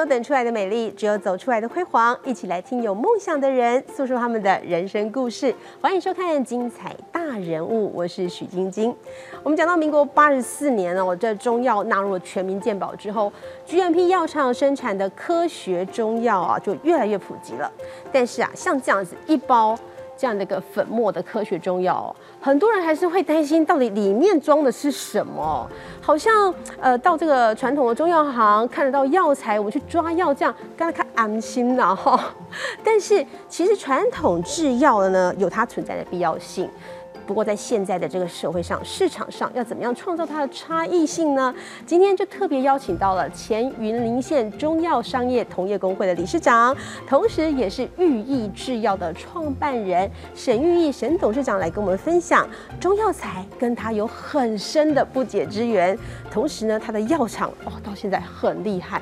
有等出来的美丽，只有走出来的辉煌。一起来听有梦想的人诉说他们的人生故事。欢迎收看《精彩大人物》，我是许晶晶。我们讲到民国八十四年哦，这中药纳入了全民健保之后，GMP 药厂生产的科学中药啊，就越来越普及了。但是啊，像这样子一包。这样的一个粉末的科学中药，很多人还是会担心，到底里面装的是什么？好像呃，到这个传统的中药行看得到药材，我们去抓药，这样刚才看安心了哈。但是其实传统制药的呢，有它存在的必要性。不过，在现在的这个社会上、市场上，要怎么样创造它的差异性呢？今天就特别邀请到了前云林县中药商业同业工会的理事长，同时也是寓意制药的创办人沈寓意沈董事长来跟我们分享中药材跟他有很深的不解之缘。同时呢，他的药厂哦，到现在很厉害。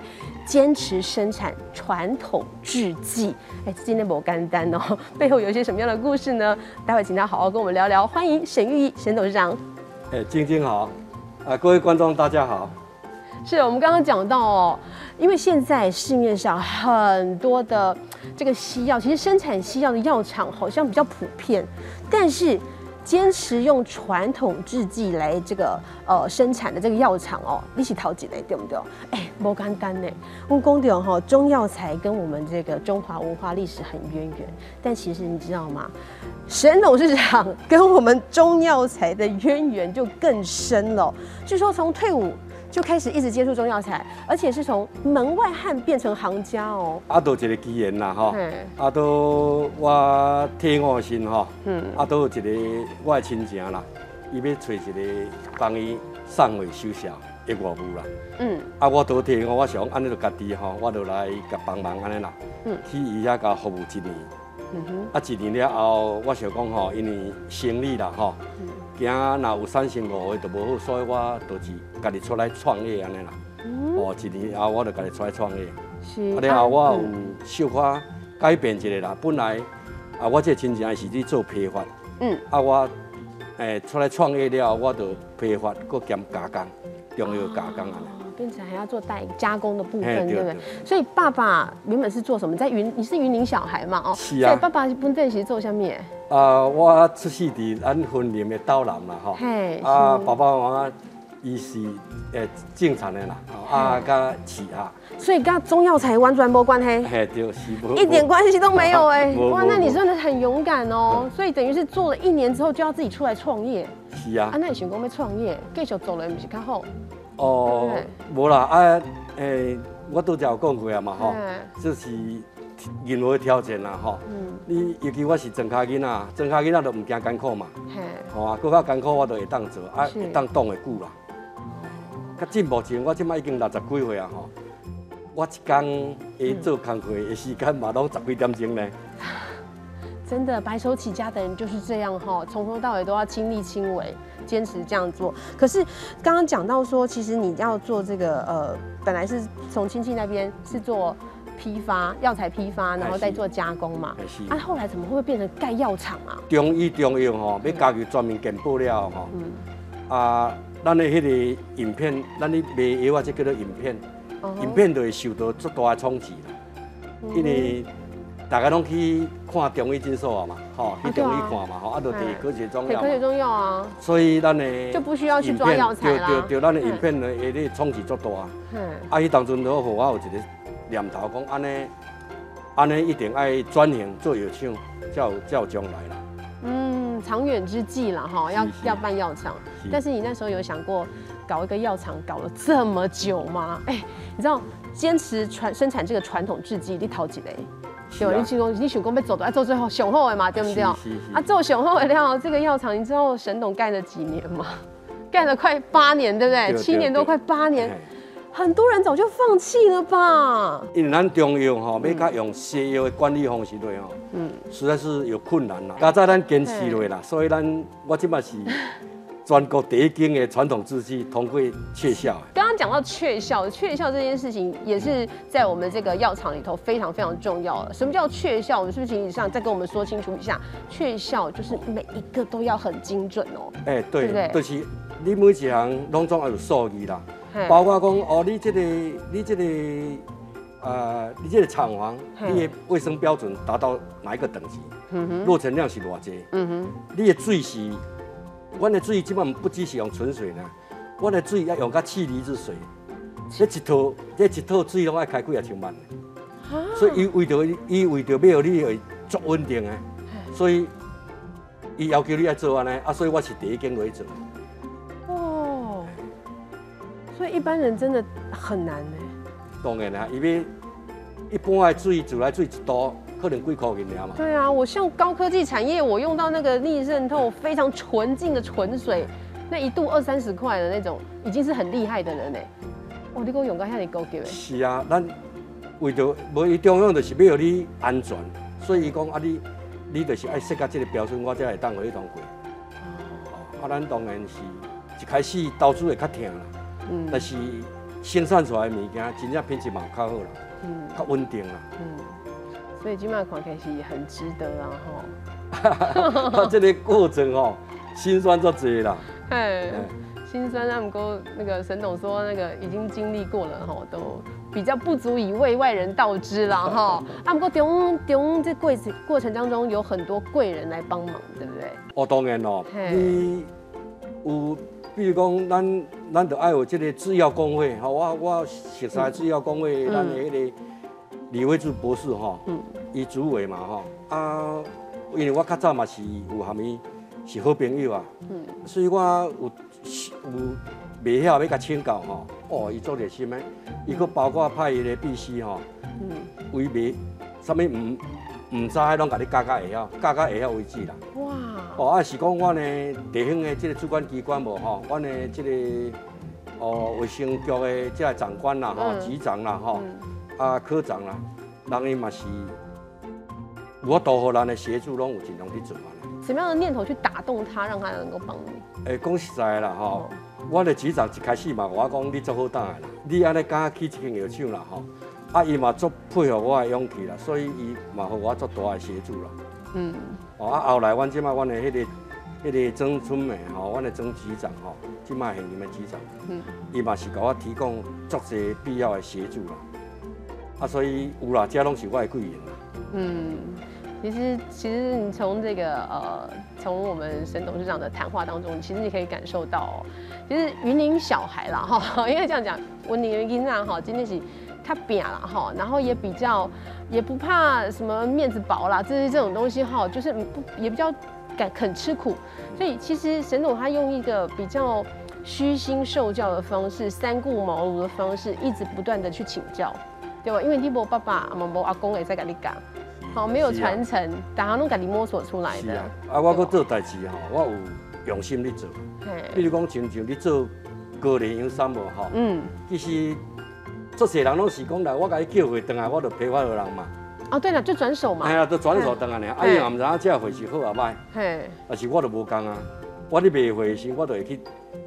坚持生产传统制剂，哎，今天不干单哦，背后有一些什么样的故事呢？待会请他好好跟我们聊聊。欢迎沈玉仪沈董事长。哎，晶晶好，啊，各位观众大家好。是我们刚刚讲到哦，因为现在市面上很多的这个西药，其实生产西药的药厂好像比较普遍，但是。坚持用传统制剂来这个呃生产的这个药厂哦，一起淘几类对不对？哎，不简单呢。问公点哈，中药材跟我们这个中华文化历史很渊源，但其实你知道吗？沈董事长跟我们中药材的渊源就更深了。据说从退伍。就开始一直接触中药材，而且是从门外汉变成行家哦。啊，都一个机缘啦，哈。啊，都我天我心哈。嗯。啊，都有一个我的亲情啦，伊要找一个帮伊送位收销的外母啦。嗯。啊，我都天我，我想安尼就家己哈，我就来甲帮忙安尼啦。嗯。去伊遐甲服务一年。嗯哼。啊，一年了后，我想讲吼，因为生意啦，吼。嗯。惊若有三成五的就无好，所以我就是家己出来创业安尼啦。哦，一年后我就家己出来创业。是。啊，然后我有小可改变一下啦。本来啊，我这亲戚是去做批发。嗯。啊，我诶出来创业了后，我就批发，搁兼加工，中药加工安尼。变成还要做代加工的部分，对不对？所以爸爸原本是做什么？在云，你是云林小孩嘛？哦。是啊。所以爸爸本身是做什么？啊，我出世伫咱婚林的岛南啦，吼。啊，爸爸妈妈伊是诶正常的啦，啊，甲饲啊。所以跟中药材完全无关系。嘿，对，是无。一点关系都没有哎。哇，那你真的很勇敢哦。所以等于是做了一年之后就要自己出来创业。是啊。啊，那你想讲要创业，继续做了，不是较好？哦，无啦，啊，诶，我都有讲过啊嘛，吼，就是。任何挑战啦，吼，你尤其我是庄卡囡仔，庄卡囡仔都唔惊艰苦嘛，吼啊，搁较艰苦我都会当做，啊，会当挡会久啦。较进步前，我即摆已经六十几岁啊，吼，我一工会做工课的时间嘛，拢十几点钟呢。真的，白手起家的人就是这样哈，从头到尾都要亲力亲为，坚持这样做。可是刚刚讲到说，其实你要做这个，呃，本来是从亲戚那边是做。批发药材批发，然后再做加工嘛。啊，后来怎么会变成盖药厂啊？中医中药吼，要加入专门检布料吼。嗯。啊，咱的迄个影片，咱的卖药啊，这叫做影片。哦。影片就会受到足大的冲击啦。因为大家拢去看中医诊所啊嘛，吼，去中医看嘛，吼，啊，就提科学中药。科学中药啊。所以咱的就不需要去抓药材啦。对对对，咱的影片呢，会咧冲击足大。嗯。啊，伊当阵都互我有一个。念头讲安尼，安尼一定爱转型做药厂，叫叫将来啦。嗯，长远之计啦，哈，要要办药厂。但是你那时候有想过搞一个药厂，搞了这么久吗？哎，你知道坚持传生产这个传统制剂，你淘几类？有你想讲，你想讲要走的，做最后雄厚的嘛，对不对？啊，做雄厚的料，这个药厂，你知道沈董干了几年吗？干了快八年，对不对？七年多，快八年。很多人早就放弃了吧？因为咱中药吼，要甲用西药的管理方式来吼，嗯，实在是有困难啦。加在咱坚持落啦，所以咱我即嘛是全国第一间的传统制剂通过雀效。刚刚讲到雀效，雀效这件事情也是在我们这个药厂里头非常非常重要的。什么叫雀效？我们是不是请以上再跟我们说清楚一下？雀效就是每一个都要很精准哦。哎，对，就是你每一项拢总要有数据啦。包括讲哦，你这个你这个呃，你这个厂房，你的卫生标准达到哪一个等级？嗯哼落成量是偌济？嗯哼，你的水是，我的水基本不只是用纯水呢，我的水要用个气离子水，这一套这一套水拢要开几啊千万的，所以伊为着伊为着要你会足稳定的，所以伊要求你要做安尼，啊，所以我是第一间来做。哦，所以一般人真的很难呢。当然啦，因为一般的水自来水一多。可能几块银两嘛？对啊，我像高科技产业，我用到那个逆渗透非常纯净的纯水，那一度二三十块的那种，已经是很厉害的人嘞。哦，你给我用到遐尼高级的。是啊，咱为着无伊中央就是要你安全，所以伊讲啊，你你就是爱设到这个标准，我才会当互你通过。哦。啊，咱当然是一开始投资会较痛啦，嗯，但是生产出来的物件真正品质嘛较好啦，嗯，较稳定啦，嗯。所以金马矿开始很值得啊吼，他这个过程哦，心酸就多啦。哎，心酸那么多，那个沈董说那个已经经历过了哈，都比较不足以为外人道之了哈。啊，不过中中这过程过程当中有很多贵人来帮忙，对不对？哦，当然咯，你有比如讲，咱咱就爱有这个制药工会哈，我我熟悉制药工会，咱的那个。李伟柱博士哈，伊主委嘛哈，啊，因为我较早嘛是有虾米是好朋友啊，嗯所以我有有未晓要甲请教哈，哦，伊做热心的，伊佫包括派伊个秘书哈，为未啥物毋毋知，拢甲你教教会晓，教教会晓为止啦。哇！哦，啊是讲我呢地方的这个主管机关无吼，我呢这个哦卫生局的这个长官啦哈，局长啦哈。啊，科长啦，人伊嘛是，我多好人的协助，拢有尽量去做啊。什么样的念头去打动他，让他能够帮你？诶，讲实在啦，吼，我的局长一开始嘛，我讲你做好当的啦，你安尼敢去一间药厂啦，吼，啊，伊嘛足配合我的勇气啦，所以伊嘛互我足大的协助啦。嗯。哦，啊，后来阮即马阮的迄个迄个曾春美吼，阮的曾局长吼，即马系你们局长，嗯，伊嘛是给我提供足些必要的协助啦。啊，所以有啦，这拢是我的贵人啦。嗯，其实其实你从这个呃，从我们沈董事长的谈话当中，其实你可以感受到，其实云林小孩啦哈，因为这样讲，云林囡仔哈，真的是他扁了哈，然后也比较也不怕什么面子薄啦，这是这种东西哈，就是不也比较敢肯吃苦，所以其实沈总他用一个比较虚心受教的方式，三顾茅庐的方式，一直不断的去请教。对吧？因为你无爸爸，嘛无阿公会再甲你教，好没有传承，大家拢家己摸索出来的。是啊，啊我搁做代志吼，我有用心去做。比如讲，像像你做高丽养生无吼，嗯，其实做些人拢是讲来，我甲你叫回回来，我就批发给人嘛。哦，对了，就转手嘛。哎呀，就转手等下呢，啊伊也唔知影这回是好啊歹。嘿，但是我就无讲啊，我咧卖货时，我就会去。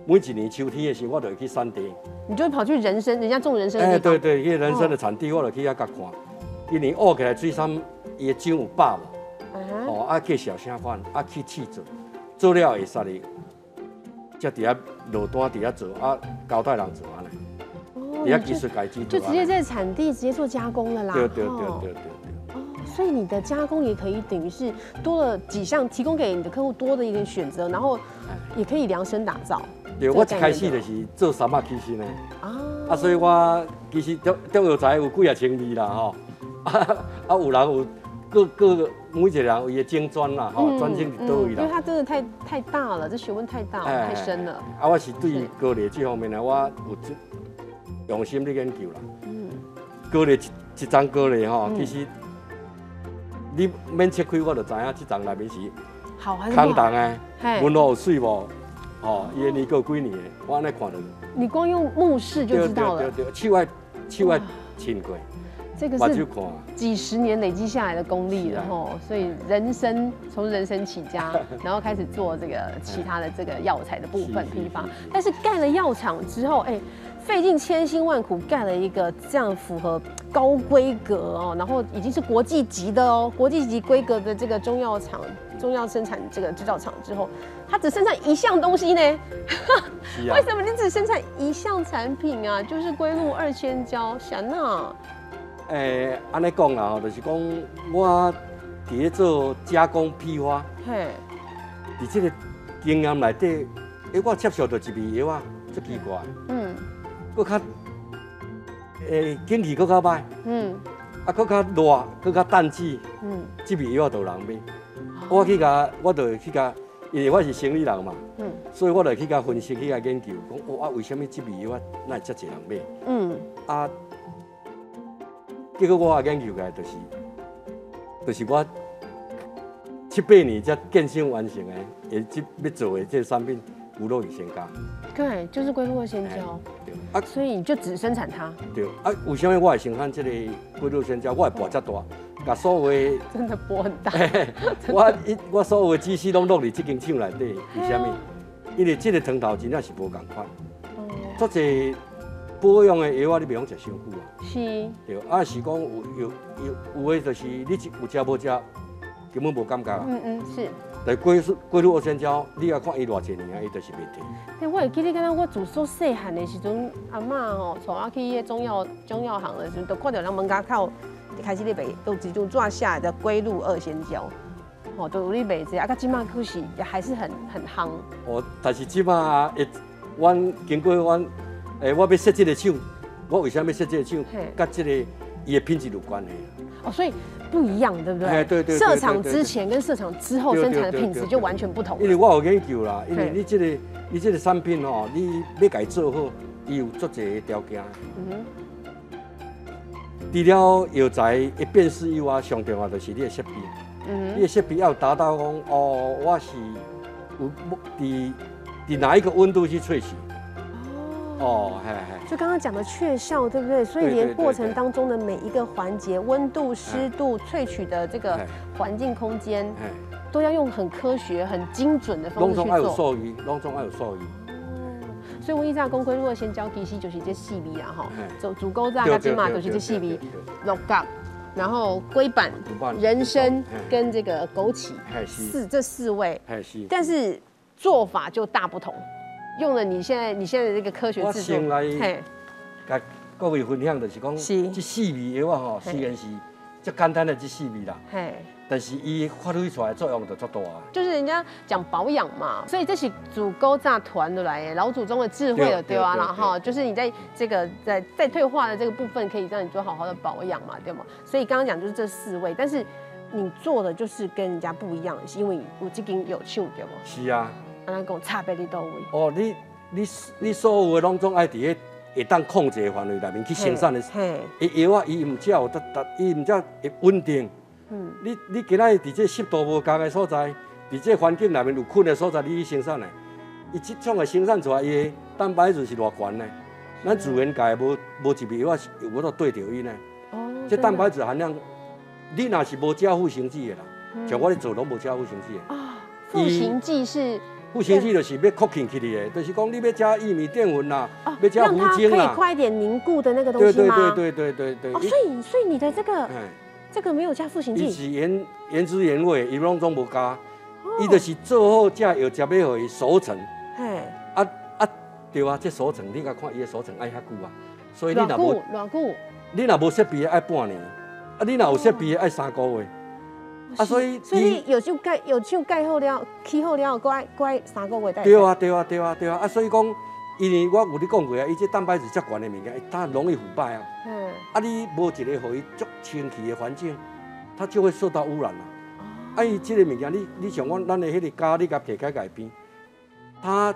每一年秋天的时候，我就会去山地。你就会跑去人参，人家种人参的地方。哎，对对，去人参的产地，我就去遐甲看。一年挖起来水杉，伊的茎有百无？哦，啊去小声款，啊去试做，做了会杀哩。才伫遐落单伫遐做，啊交代人做安尼。哦。伫遐技术改进。就直接在产地直接做加工了啦。对对对对对。所以你的加工也可以等于是多了几项，提供给你的客户多的一个选择，然后也可以量身打造。对，我一开始就是做三百起身的啊，啊，所以我其实中中药材有几啊千味啦吼，啊，有人有各各每一个人有伊的精专啦吼，专精伫倒位啦。因为它真的太太大了，这学问太大了，太深了。啊，我是对高丽这方面呢，我有用心的研究啦。嗯，高丽一一张高丽吼，其实。你免切开，我就知影这丛内面是空荡的，温度有水无？哦，伊的年过几年的，我安尼看着。你光用目视就知道了。对对对，手爱手爱轻过，这个是几十年累积下来的功力了吼。所以人参从人参起家，然后开始做这个其他的这个药材的部分批发。但是盖了药厂之后，哎。费尽千辛万苦盖了一个这样符合高规格哦，然后已经是国际级的哦，国际级规格的这个中药厂、中药生产这个制造厂之后，它只生产一项东西呢？为什么你只生产一项产品啊？就是龟鹿二千胶，霞娜。诶，安尼讲啦吼，就是讲我伫咧做加工批发，嘿，伫即个经验内底，诶，我接受到一味药啊，足奇怪，嗯，搁较诶，景气搁较歹，嗯，啊，搁较热，搁较淡季，嗯，即味药都人买，我去甲，我就去甲，因为我是生理人嘛，嗯，所以我就去甲分析，去甲研究，讲我啊，为什么即味药啊那遮济人买，嗯，啊。结果我研究来，就是，就是我七八年才建成完成的，也即要做的这产品，骨肉与鲜加。对，就是龟鹿二仙胶。对。啊，所以你就只生产它。对。啊，为什么我会生产这个龟鹿仙胶？我会播这大，把所有的真的播很大。我一我所有的知识拢落伫这间厂内底，为什么？因为这个汤头真正是无共款。哦。做者。保养的药啊，你袂用食伤久啊。是。对，啊是讲有有有有的就是你有食无食，根本无感觉啊。嗯嗯，是。但龟是龟鹿二仙胶，你要看伊偌济年啊，伊就是袂停。对，我会记得，敢若我自所细汉的时阵，阿嬷吼带我去迄中药中药行的时阵，都看到人门口开始咧卖，都一种抓下的龟鹿二仙胶，哦都有咧卖这，啊，到即马可是也还是很很夯。哦，但是即马一，阮经过阮。诶，我要设这个厂，我为什么要设这个厂？跟这个伊的品质有关系。哦，所以不一样，对不对？哎，对对。设厂之前跟设厂之后生产的品质就完全不同。因为我有研究啦，因为你这个你这个产品哦，你要改做好，伊有足侪的条件。嗯除了药材一辨识以外，上重要就是你的设备。嗯你的设备要达到讲，哦，我是有伫伫哪一个温度去萃取。哦，嘿嘿，就刚刚讲的雀效，对不对？所以连过程当中的每一个环节，温度、湿度、萃取的这个环境空间，都要用很科学、很精准的方式去做。拢总有术语，拢总有术语。所以我一炸公龟如果先教其实就是这细米啊，哈，走足够炸个金马就是这细米，六角，然后龟板、人参跟这个枸杞，四这四位，但是做法就大不同。用了你现在你现在这个科学制作，嘿，甲各位分享就是讲，这四味药啊吼，虽然是最简单的这四味啦，嘿，但是伊发挥出来作用就足大啊。就是人家讲保养嘛，所以这是祖沟炸团的来，老祖宗的智慧了，对啊，然后就是你在这个在在退化的这个部分，可以让你做好好的保养嘛，对吗？所以刚刚讲就是这四味，但是你做的就是跟人家不一样，是因为我这根有趣，对吗？是啊。安尼讲差别伫倒位？哦，你你你所有的拢总爱伫个会当控制的范围内面去生产的。伊药啊，伊毋只有得得，伊毋只会稳定。嗯。你你今仔伫这湿度无同的所在，伫这环境内面有菌的所在，你去生产的，伊即种的生产出来，伊蛋白质是偌悬呢？咱自然界无无一味药是有法度对着伊呢。哦。这蛋白质含量，你若是无加复形剂的啦，像我咧做拢无加复形剂的。啊，复形剂是。复形剂就是要 cooking 起的，就是讲你要加玉米淀粉啦，要加糊精啦，可以快一点凝固的那个东西吗？对对对对对对。哦，所以所以你的这个，这个没有加复形剂，是原原汁原味，伊拢总无加，伊就是做好才有食要互伊熟成。嘿，啊啊对啊，这熟成你甲看伊的熟成爱遐久啊，所以你若无偌久，你若无设备爱半年，啊你若有设备爱三个月。啊，所以所以有就盖有就盖好了，起好了，乖乖三个月。对啊，对啊，对啊，对啊！啊，所以讲，因为我有你讲过啊，伊这蛋白质较悬的物件，它容易腐败啊。嗯。啊，你无一个互伊足清气的环境，它就会受到污染了。哦。啊，伊这个物件，你你像我咱的迄个咖，你甲撇开改变，它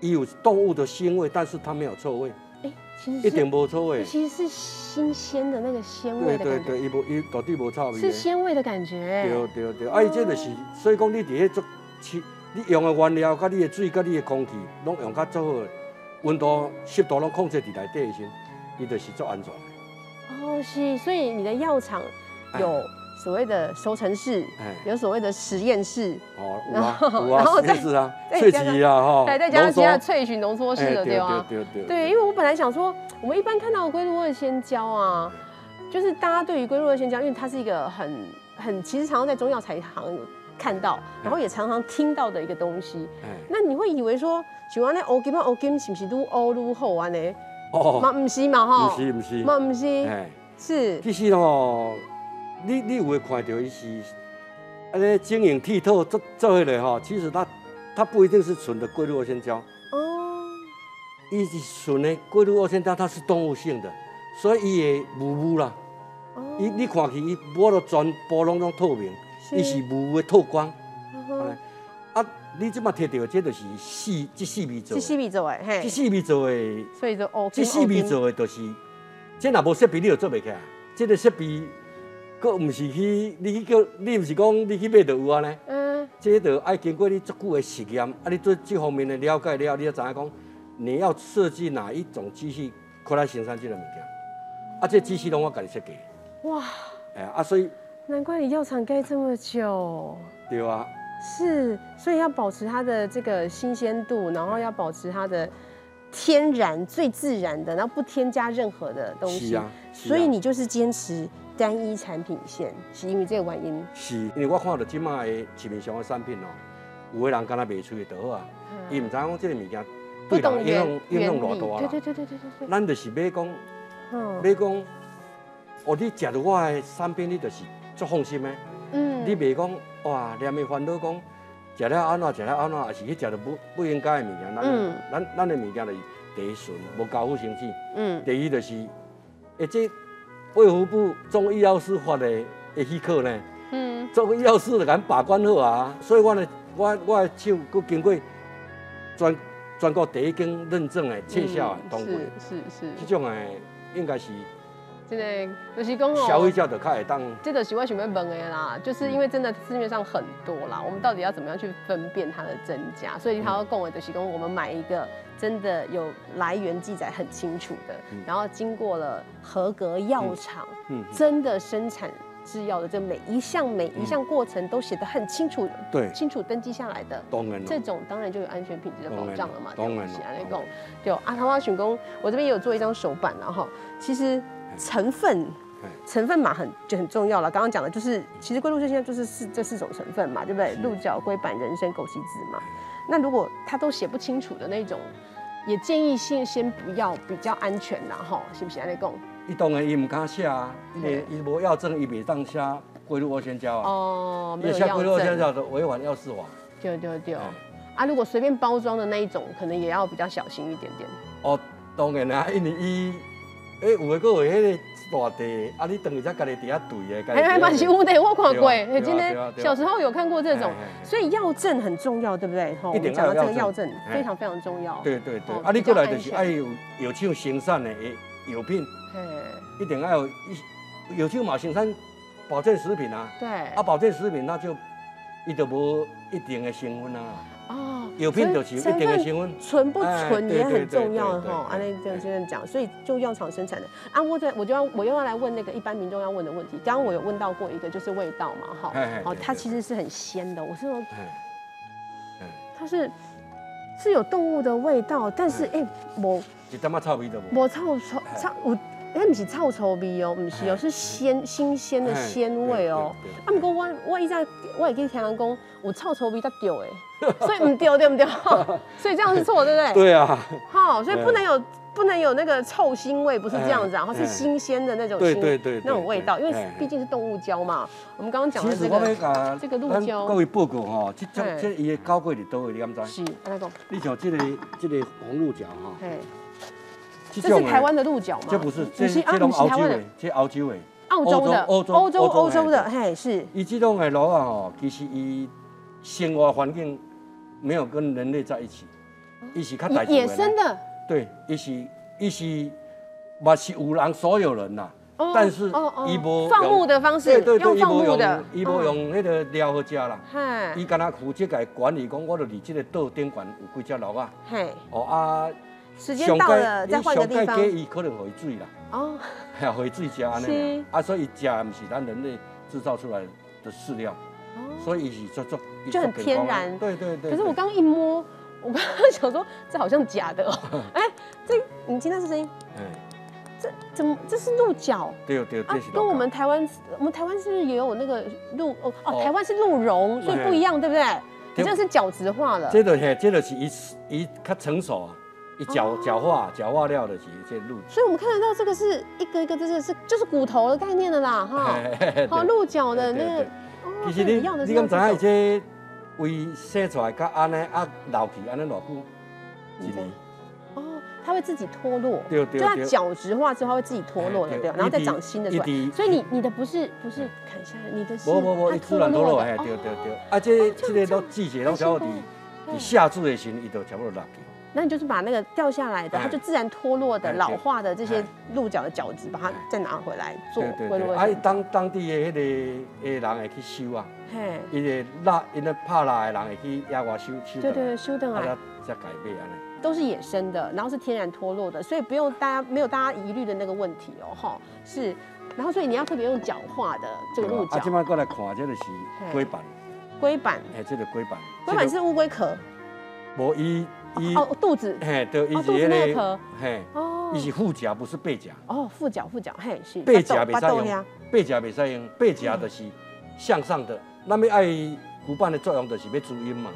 有动物的腥味，但是它没有臭味。一定无臭味。其实是。新鲜的那个鲜味的感觉，对对对，伊无伊绝对无臭味。是鲜味的感觉。对对对，啊，伊这就是所以讲，你伫迄做气，你用的原料、甲你的水、甲你的空气，拢用较做好，温度、湿度拢控制伫内底时，伊就是做安全的。哦，是，所以你的药厂有。所谓的收成室，有所谓的实验室，哦，有啊，有啊，实验室啊，萃取啊，哈，对，再加上其他萃取浓缩室的，对吧？对对对。对，因为我本来想说，我们一般看到的龟鹿二仙胶啊，就是大家对于龟鹿二仙胶，因为它是一个很很，其实常常在中药材行有看到，然后也常常听到的一个东西。那你会以为说，像安尼欧金嘛，欧金是不是都欧愈好安尼？哦，嘛唔是嘛，哈，唔是不是，嘛唔是。是。其实哦，你你有会看到伊是，安尼晶莹剔透做做起来吼，其实它它不一定是纯的硅氯二仙胶。哦。伊是纯的硅氯二仙胶，它是动物性的，所以伊会雾雾啦。哦。伊你看起伊摸到全部拢拢透明，伊是雾的透光。啊，你即马摕到，这就是四，即四米做，即四米做的，嘿，这四米做的，所以就 OK。这四米做的，就是这若无设备，你就做袂起来。这个设备，佫毋是去，你去叫，你毋是讲你去买就有啊呢？嗯。这个爱经过你足久的实验，啊，你对这方面的了解了，你就知影讲，你要设计哪一种机器，可来生产这个物件。啊，这机器拢我家己设计。哇。哎啊，所以。难怪你药厂盖这么久。对啊。是，所以要保持它的这个新鲜度，然后要保持它的天然、最自然的，然后不添加任何的东西。是啊。所以你就是坚持单一产品线，是因为这个原因。是，因为我看到即卖的市面上的产品哦，有的人敢若卖出去就好啊，伊唔知影讲这个物件对人影响影响偌大啦。对对对对对对。咱就是买讲，买讲，哦，你食到我的产品，你就是足放心的。嗯。你袂讲。哇！连咪烦恼讲，食了安怎，食了安怎，也是去食到不不应该的物件。咱咱咱的物件就是第一顺，无交付生气。嗯。第二就是，而且卫福部中医药师发的的许可呢。嗯。中医药师就敢把关好啊，所以我呢，我我的手佫经过专专国第一间认证的特效的通过。是是是。这种的，应该是。真的就是讲哦，消费者的较会当。这个是我想要问的啦，就是因为真的市面上很多啦，我们到底要怎么样去分辨它的真假？所以他要跟我就是讲，我们买一个真的有来源记载很清楚的，然后经过了合格药厂，真的生产制药的这每一项每一项过程都写得很清楚，对，清楚登记下来的，当然这种当然就有安全品质的保障了嘛。当然了，那种就阿桃花选工，我这边也有做一张手板然后其实。成分，成分嘛很就很重要了。刚刚讲的就是，其实龟鹿这现在就是四这四种成分嘛，对不对？鹿角、龟板、人参、枸杞子嘛。那如果它都写不清楚的那种，也建议先先不要，比较安全啦吼，是不是安尼讲。伊当然伊唔敢写啊，因为伊无药证，伊袂当写龟鹿二仙胶啊。哦，没有药证。龟鹿二仙胶的违反药事法。对对对。啊，如果随便包装的那一种，可能也要比较小心一点点。哦，当然啦，因为伊。哎，有诶，个有迄个大地，啊，你等于才家己伫遐对诶，还蛮是有的，我看过。哎，今天小时候有看过这种，所以药证很重要，对不对？一定讲到这个药证非常非常重要。对对对，啊，你过来就是爱有有像生产的药品，一定要有有像嘛生产保健食品啊。对。啊，保健食品那就伊就无一定的成分啊。有品就一定的成分，纯不纯也很重要哈。安利这样这样讲，所以就药厂生产的啊，我这我就要我又要来问那个一般民众要问的问题。刚刚我有问到过一个，就是味道嘛，哈，好，它其实是很鲜的。我是说，它是是有动物的味道，但是哎，我一点仔臭味都无，无臭臭臭我。哎，不是臭臭味哦，不是哦，是鲜新鲜的鲜味哦。啊，不过我我一在我也可以听人讲，有臭臭味才丢哎，所以唔丢对不对？所以这样是错，对不对？对啊。好，所以不能有不能有那个臭腥味，不是这样子，然后是新鲜的那种对对对那种味道，因为毕竟是动物胶嘛。我们刚刚讲的这个这个鹿胶，各位报告哈，这这这伊的高贵的都会你敢知？是，安尼讲。你像这个这个红鹿角哈。这是台湾的鹿角吗？这不是，这是这种澳洲的，这澳洲的，澳洲的，欧洲欧洲欧洲的，嘿是。伊这种的鹿啊吼，其实伊生活环境没有跟人类在一起，伊是较大野生的。对，伊是伊是，嘛是有人所有人呐，但是伊无放牧的方式，对对对，伊无用伊无用那个料好食啦，伊干那负责个管理，讲我著伫这个岛顶管有几只鹿啊，嘿，哦啊。时间到了，再换个地方。伊可能回水啦，哦，还要会水食安尼啊，所以食不是咱人类制造出来的饲料，所以是做做就很天然。对对对。可是我刚一摸，我刚刚想说这好像假的哦。哎，这你听到这声音？哎，这怎么这是鹿角？对对对，跟我们台湾，我们台湾是不是也有那个鹿？哦哦，台湾是鹿茸，所以不一样，对不对？你这是角质化了。这个嘿，这个是一一较成熟啊。一角角化角化料的是这鹿。所以我们看得到这个是一个一个，这个是就是骨头的概念的啦，哈。好，鹿角的那个。其实你你敢知影这胃生出来，甲安尼啊老去安尼偌久？一年。它会自己脱落，对对就它角质化之后，它会自己脱落的，对，然后再长新的出来。所以你你的不是不是砍下来，你的是它脱落的。对对对，啊，这这个都季节都差不多，你夏至的时，伊都差不多落去。那你就是把那个掉下来的，它就自然脱落的、老化的这些鹿角的角质，把它再拿回来做归落。啊，当当地的迄个诶人会去修啊，嘿，伊个拉，因为怕拉的人会去野外修修。对对，收等啊。再改变安尼。都是野生的，然后是天然脱落的，所以不用大家没有大家疑虑的那个问题哦，哈，是，然后所以你要特别用角化的这个鹿角。啊，今麦过来看，这个是龟板。龟板。哎，这个龟板。龟板是乌龟壳。无伊伊哦肚子。嘿，对，伊是那个壳。嘿。哦。伊是腹甲，不是背甲。哦，腹甲腹甲，嘿是。背甲袂使用，背甲袂使用，背甲的是向上的，那么爱骨板的作用就是要注音嘛。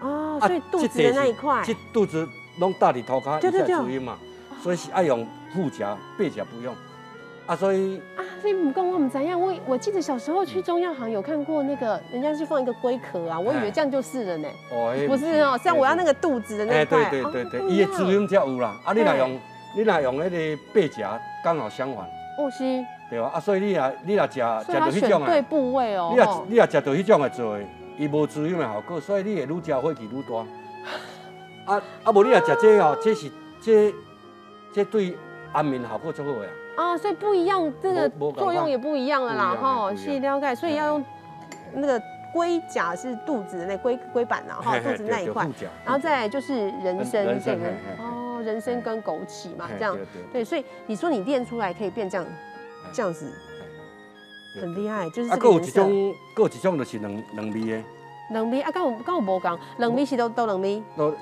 哦，所以肚子的那一块。这肚子。拢搭伫涂骹，伊才注音嘛，所以是爱用腹夹，背夹不用。啊，所以啊，所以唔讲我唔知样。我我记得小时候去中药行有看过那个，人家是放一个龟壳啊，我以为这样就是了呢。哦，不是哦，像我要那个肚子的那块。哎，对对对对，伊的滋润才有啦。啊，你若用，你若用那个背夹，刚好相反。哦是。对啊，啊，所以你若你若食食到迄种啊对部位哦。你若你若食到迄种的做，伊无滋润的效果，所以你会愈食火气愈大。啊啊！无你来食这哦，这是这这对安眠效果最好呀。啊，所以不一样，这个作用也不一样了啦，哈，是了解。所以要用那个龟甲是肚子的那龟龟板呐，哈，肚子那一块，然后再来就是人参这个哦，人参跟枸杞嘛，这样对。所以你说你练出来可以变这样这样子，很厉害，就是这个有一种，有一种就是两两味的。两米啊，刚有刚有无讲，两米是都都两米。都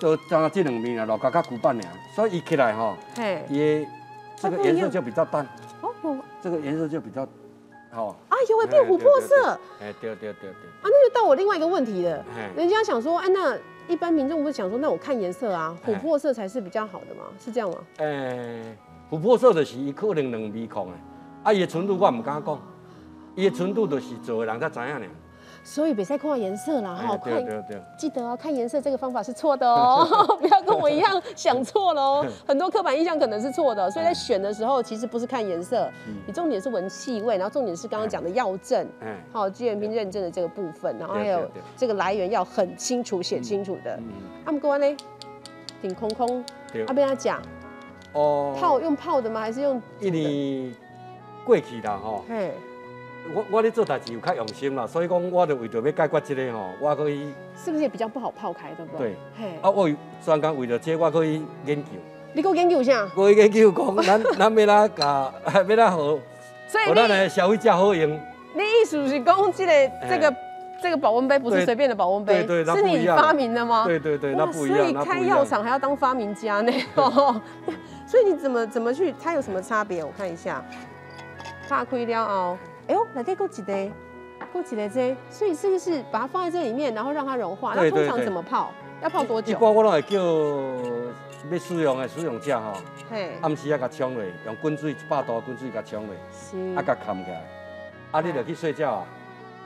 都长这两米啊，老加加古板俩，所以一起来哈，嘿，也这个颜色就比较淡。哦有。这个颜色就比较好。啊，有会变琥珀色。哎，对对对对。啊，那就到我另外一个问题了。人家想说，哎，那一般民众不是想说，那我看颜色啊，琥珀色才是比较好的吗？是这样吗？哎，琥珀色就是伊可能两米孔的，啊，伊的纯度我唔敢讲，伊的纯度就是做的人才知影呢。所以比赛看颜色啦，哈，快记得哦，看颜色这个方法是错的哦，不要跟我一样想错了哦。很多刻板印象可能是错的，所以在选的时候其实不是看颜色，你重点是闻气味，然后重点是刚刚讲的药证，好，G M P 认证的这个部分，然后还有这个来源要很清楚写清楚的。阿姆哥呢，顶空空，阿边他讲，哦，泡用泡的吗？还是用？一年过去啦，哈。我我咧做代志有较用心啦，所以讲我就为着要解决这个吼，我可以是不是也比较不好泡开，对不对？对。啊，我专工为了这，我可以研究。你搁研究啥？我研究讲，咱 咱要哪甲，要哪好，所以咱的消费者好用。你意思是讲，这个这个这个保温杯不是随便的保温杯，对对，是你发明的吗？对对对，那不一样。所以开药厂还要当发明家呢。所以你怎么怎么去？它有什么差别？我看一下，大亏了哦。哎呦，来给够几滴，够几滴这，所以是不是把它放在这里面，然后让它融化？那通常怎么泡？要泡多久？一般我拢会叫要使用的使用者吼，暗时啊甲冲落，用滚水一百度滚水甲冲落，啊甲盖起来，啊你就去睡觉啊，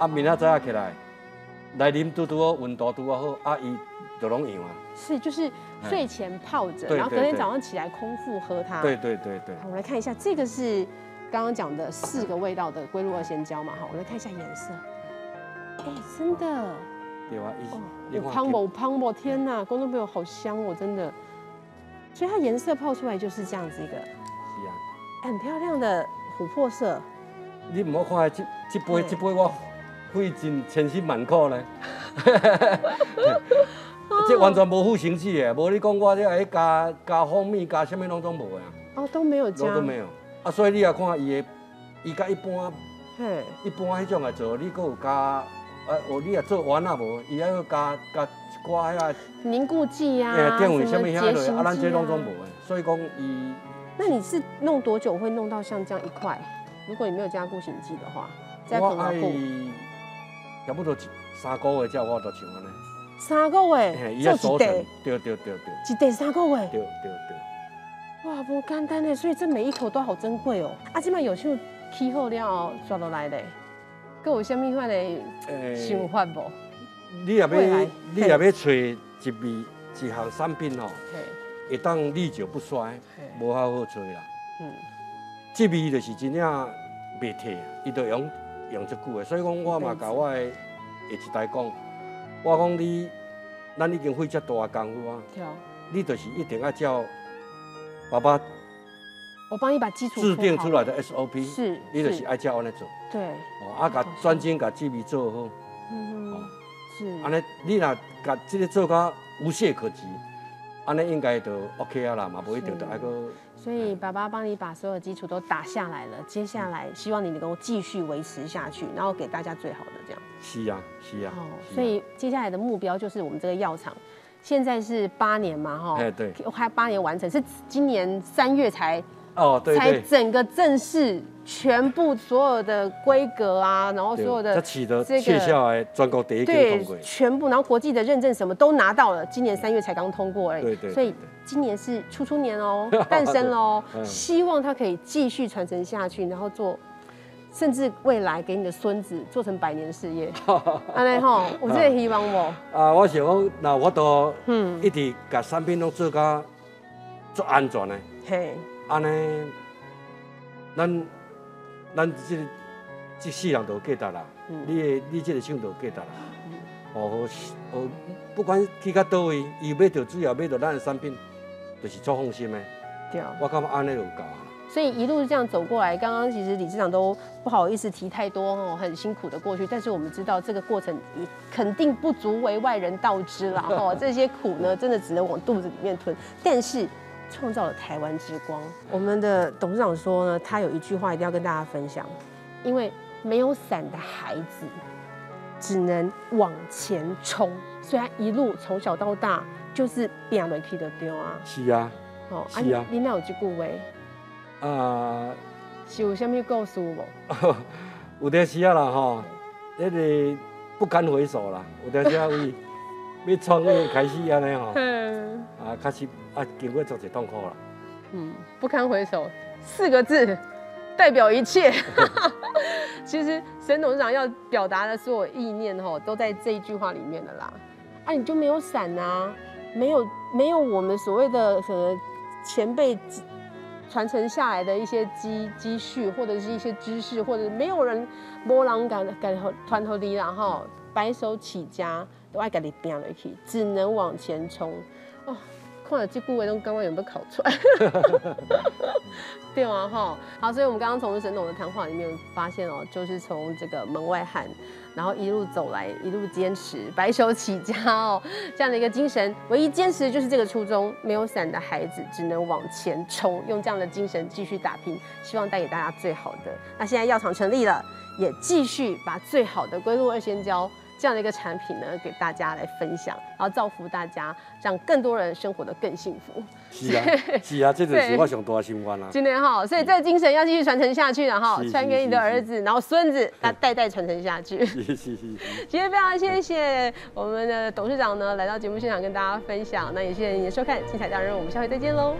啊明仔早啊起来来啉拄拄好，温度拄好，啊伊就拢用啊。是，就是睡前泡着，然后隔天早上起来空腹喝它。对对对对。我们来看一下，这个是。刚刚讲的四个味道的龟鹿二仙胶嘛，哈，我来看一下颜色。哎，真的。对啊，有汤某汤某，天哪，观众朋友好香哦，真的。所以它颜色泡出来就是这样子一个。是啊。很漂亮的琥珀色。你唔好看这这杯这杯我费尽千辛万苦呢。这完全无负成绩的，无你讲我这还加加蜂蜜加什么拢都无呀。哦，都没有加。都没有。啊，所以你也看伊的，伊甲一般，嘿，一般迄种来做，你佫有加，啊，哦，你也做完啊无？伊还要加加一寡遐凝固剂啊，什么结晶啊，咱这拢总无诶。所以讲伊，那你是弄多久会弄到像这样一块？如果你没有加固形剂的话，在平滑布，差不多三个月之后我都像安尼。三个月做一袋，对对对对，一袋三个月，对对对。哇，不简单嘞，所以这每一口都好珍贵哦。啊，这摆有像气候了抓落来的，各有虾米款的想法不？你也要，你也要找一味一项产品哦，会当历久不衰，无好好找啦。嗯，这味就是真正袂退，伊都用用足久的。所以讲，我嘛甲我的下一代讲，我讲你，咱已经费遮大功夫啊，你就是一定要照爸爸，我帮你把基础制定出来的 SOP，是，你就是爱照安尼做。对，哦，啊，甲专精甲基米做好。嗯哼，是。安尼，你若甲这个做甲无懈可击，安尼应该就 OK 啊啦，嘛，不一定就爱个。所以爸爸帮你把所有基础都打下来了，接下来希望你能够继续维持下去，然后给大家最好的这样。是啊，是啊。哦，所以接下来的目标就是我们这个药厂，现在是八年嘛，哈。哎，对。还八年完成，是今年三月才。哦，对才整个正式全部所有的规格啊，然后所有的这个接下来全国第一对全部，然后国际的认证什么都拿到了，今年三月才刚通过而已。对对。所以今年是初初年哦，诞生喽，希望它可以继续传承下去，然后做，甚至未来给你的孙子做成百年事业。安尼吼，有这个希望我。啊，我想讲，那我都嗯一直把产品都做到做安全的。嘿。安尼，咱咱这这世人都价值啦。你的你这个厂都价值啦。哦哦，不管去到倒位，伊买到主要买到咱的产品，就是做放心的。对。我感觉安尼就够啊。所以一路这样走过来，刚刚其实理事长都不好意思提太多哦，很辛苦的过去。但是我们知道这个过程也肯定不足为外人道之啦。哦，这些苦呢，真的只能往肚子里面吞。但是。创造了台湾之光。我们的董事长说呢，他有一句话一定要跟大家分享，因为没有伞的孩子只能往前冲。虽然一路从小到大就是变没去的丢啊。是啊。哦，是啊。你那有句句话？啊。是 有什么故事无？有点时啊啦吼，那个不堪回首啦。有点时啊为要创业开始安尼吼。啊，开始。啊，经过做些痛苦了。嗯，不堪回首四个字，代表一切。其实沈董事长要表达的所有意念，吼，都在这一句话里面的啦。啊，你就没有伞呐？没有没有我们所谓的什么前辈传承下来的一些积积蓄，或者是一些知识，或者没有人波浪敢敢团头敌然后白手起家都爱给你拼了去，只能往前冲哦。看了这部位，都刚刚有没有考出来？对啊，哈，好，所以我们刚刚从沈董的谈话里面发现哦，就是从这个门外汉，然后一路走来，一路坚持，白手起家哦，这样的一个精神，唯一坚持的就是这个初衷。没有伞的孩子只能往前冲，用这样的精神继续打拼，希望带给大家最好的。那现在药厂成立了，也继续把最好的归路二仙胶。这样的一个产品呢，给大家来分享，然后造福大家，让更多人生活的更幸福。是啊，是啊，这就是我想多心愿啦。今天哈，所以这个精神要继续传承下去，然后传给你的儿子，然后孙子，那代代传承下去。是是是。今天非常谢谢我们的董事长呢，来到节目现场跟大家分享。那也谢谢您的收看《精彩大人》，我们下回再见喽。